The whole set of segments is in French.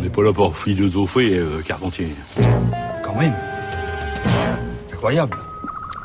On n'est pas là pour philosopher, euh, Carpentier. Quand même. Incroyable.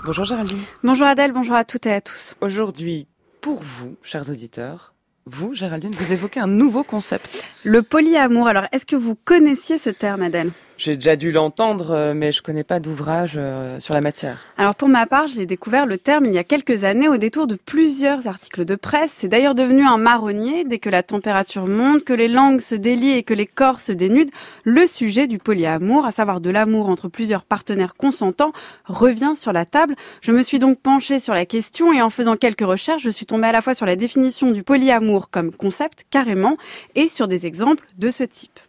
Bonjour Géraldine. Bonjour Adèle, bonjour à toutes et à tous. Aujourd'hui, pour vous, chers auditeurs, vous, Géraldine, vous évoquez un nouveau concept. Le polyamour. Alors, est-ce que vous connaissiez ce terme, Adèle? J'ai déjà dû l'entendre, euh, mais je connais pas d'ouvrage euh, sur la matière. Alors, pour ma part, je l'ai découvert le terme il y a quelques années au détour de plusieurs articles de presse. C'est d'ailleurs devenu un marronnier dès que la température monte, que les langues se délient et que les corps se dénudent. Le sujet du polyamour, à savoir de l'amour entre plusieurs partenaires consentants, revient sur la table. Je me suis donc penchée sur la question et en faisant quelques recherches, je suis tombée à la fois sur la définition du polyamour comme concept carrément et sur des exemples de ce type.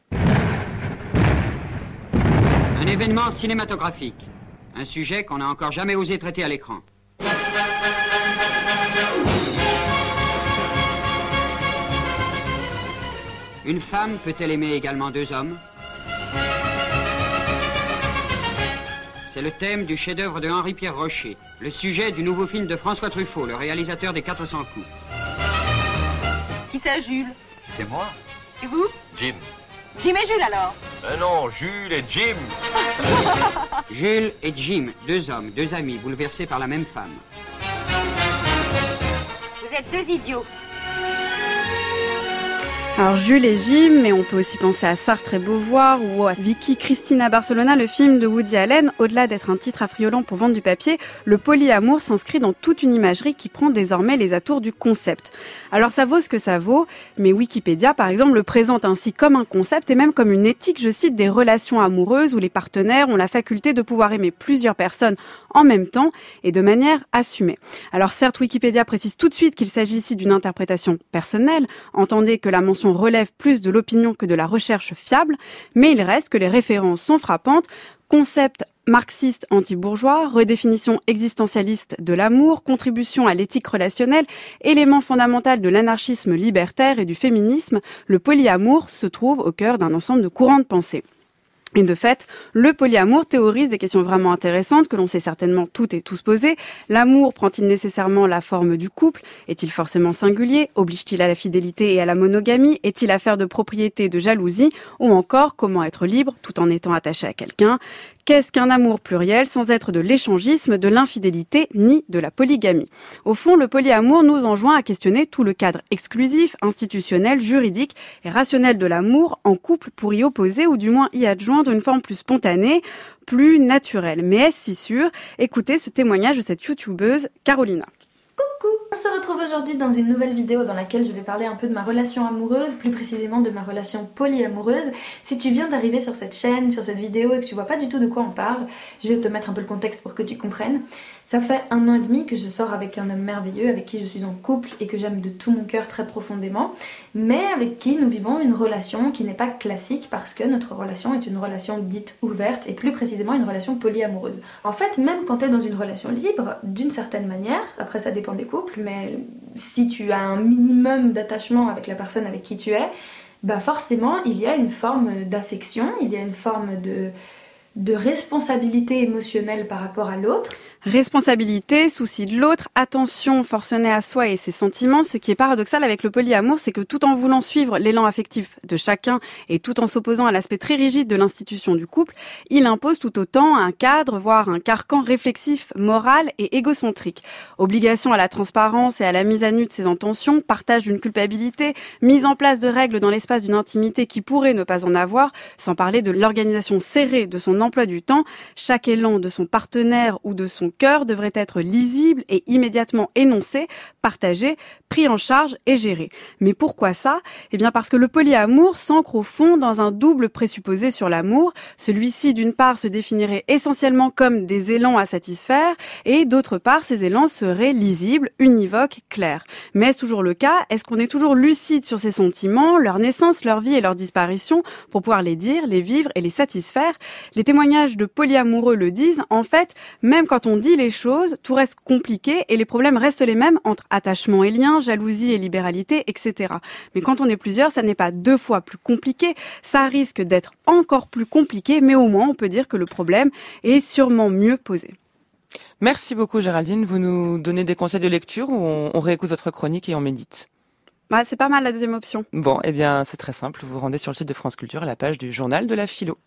Un événement cinématographique. Un sujet qu'on n'a encore jamais osé traiter à l'écran. Une femme peut-elle aimer également deux hommes? C'est le thème du chef-d'œuvre de Henri-Pierre Rocher, le sujet du nouveau film de François Truffaut, le réalisateur des 400 coups. Qui c'est, Jules? C'est moi, Et vous? Jim. Jim et Jules alors Euh non, Jules et Jim. Jules et Jim, deux hommes, deux amis, bouleversés par la même femme. Vous êtes deux idiots. Alors Jules et Jim, mais on peut aussi penser à Sartre et Beauvoir ou à Vicky Cristina Barcelona, le film de Woody Allen. Au-delà d'être un titre affriolant pour vendre du papier, le polyamour s'inscrit dans toute une imagerie qui prend désormais les atours du concept. Alors ça vaut ce que ça vaut, mais Wikipédia par exemple le présente ainsi comme un concept et même comme une éthique, je cite, des relations amoureuses où les partenaires ont la faculté de pouvoir aimer plusieurs personnes en même temps et de manière assumée. Alors certes, Wikipédia précise tout de suite qu'il s'agit ici d'une interprétation personnelle. Entendez que la mention relève plus de l'opinion que de la recherche fiable, mais il reste que les références sont frappantes. Concept marxiste anti-bourgeois, redéfinition existentialiste de l'amour, contribution à l'éthique relationnelle, élément fondamental de l'anarchisme libertaire et du féminisme, le polyamour se trouve au cœur d'un ensemble de courants de pensée. Et de fait, le polyamour théorise des questions vraiment intéressantes que l'on sait certainement toutes et tous poser. L'amour prend-il nécessairement la forme du couple? Est-il forcément singulier? Oblige-t-il à la fidélité et à la monogamie? Est-il affaire de propriété, de jalousie? Ou encore, comment être libre tout en étant attaché à quelqu'un? Qu'est-ce qu'un amour pluriel sans être de l'échangisme, de l'infidélité ni de la polygamie? Au fond, le polyamour nous enjoint à questionner tout le cadre exclusif, institutionnel, juridique et rationnel de l'amour en couple pour y opposer ou du moins y adjoindre une forme plus spontanée, plus naturelle. Mais est-ce si sûr? Écoutez ce témoignage de cette youtubeuse Carolina. On se retrouve aujourd'hui dans une nouvelle vidéo dans laquelle je vais parler un peu de ma relation amoureuse, plus précisément de ma relation polyamoureuse. Si tu viens d'arriver sur cette chaîne, sur cette vidéo et que tu vois pas du tout de quoi on parle, je vais te mettre un peu le contexte pour que tu comprennes. Ça fait un an et demi que je sors avec un homme merveilleux, avec qui je suis en couple et que j'aime de tout mon cœur très profondément, mais avec qui nous vivons une relation qui n'est pas classique parce que notre relation est une relation dite ouverte et plus précisément une relation polyamoureuse. En fait, même quand tu es dans une relation libre, d'une certaine manière, après ça dépend des couples, mais si tu as un minimum d'attachement avec la personne avec qui tu es, bah forcément il y a une forme d'affection, il y a une forme de de responsabilité émotionnelle par rapport à l'autre. Responsabilité, souci de l'autre, attention forcenée à soi et ses sentiments. Ce qui est paradoxal avec le polyamour, c'est que tout en voulant suivre l'élan affectif de chacun et tout en s'opposant à l'aspect très rigide de l'institution du couple, il impose tout autant un cadre, voire un carcan réflexif, moral et égocentrique. Obligation à la transparence et à la mise à nu de ses intentions, partage d'une culpabilité, mise en place de règles dans l'espace d'une intimité qui pourrait ne pas en avoir, sans parler de l'organisation serrée de son emploi du temps, chaque élan de son partenaire ou de son cœur devrait être lisible et immédiatement énoncé, partagé, pris en charge et géré. Mais pourquoi ça? Eh bien parce que le polyamour s'ancre au fond dans un double présupposé sur l'amour. Celui-ci, d'une part, se définirait essentiellement comme des élans à satisfaire et d'autre part, ces élans seraient lisibles, univoques, clairs. Mais est-ce toujours le cas? Est-ce qu'on est toujours lucide sur ces sentiments, leur naissance, leur vie et leur disparition? Pour pouvoir les dire, les vivre et les satisfaire témoignages de polyamoureux le disent. En fait, même quand on dit les choses, tout reste compliqué et les problèmes restent les mêmes entre attachement et lien, jalousie et libéralité, etc. Mais quand on est plusieurs, ça n'est pas deux fois plus compliqué, ça risque d'être encore plus compliqué, mais au moins on peut dire que le problème est sûrement mieux posé. Merci beaucoup Géraldine, vous nous donnez des conseils de lecture ou on, on réécoute votre chronique et on médite? Bah, c'est pas mal la deuxième option. Bon, eh bien, c'est très simple. Vous vous rendez sur le site de France Culture à la page du journal de la philo.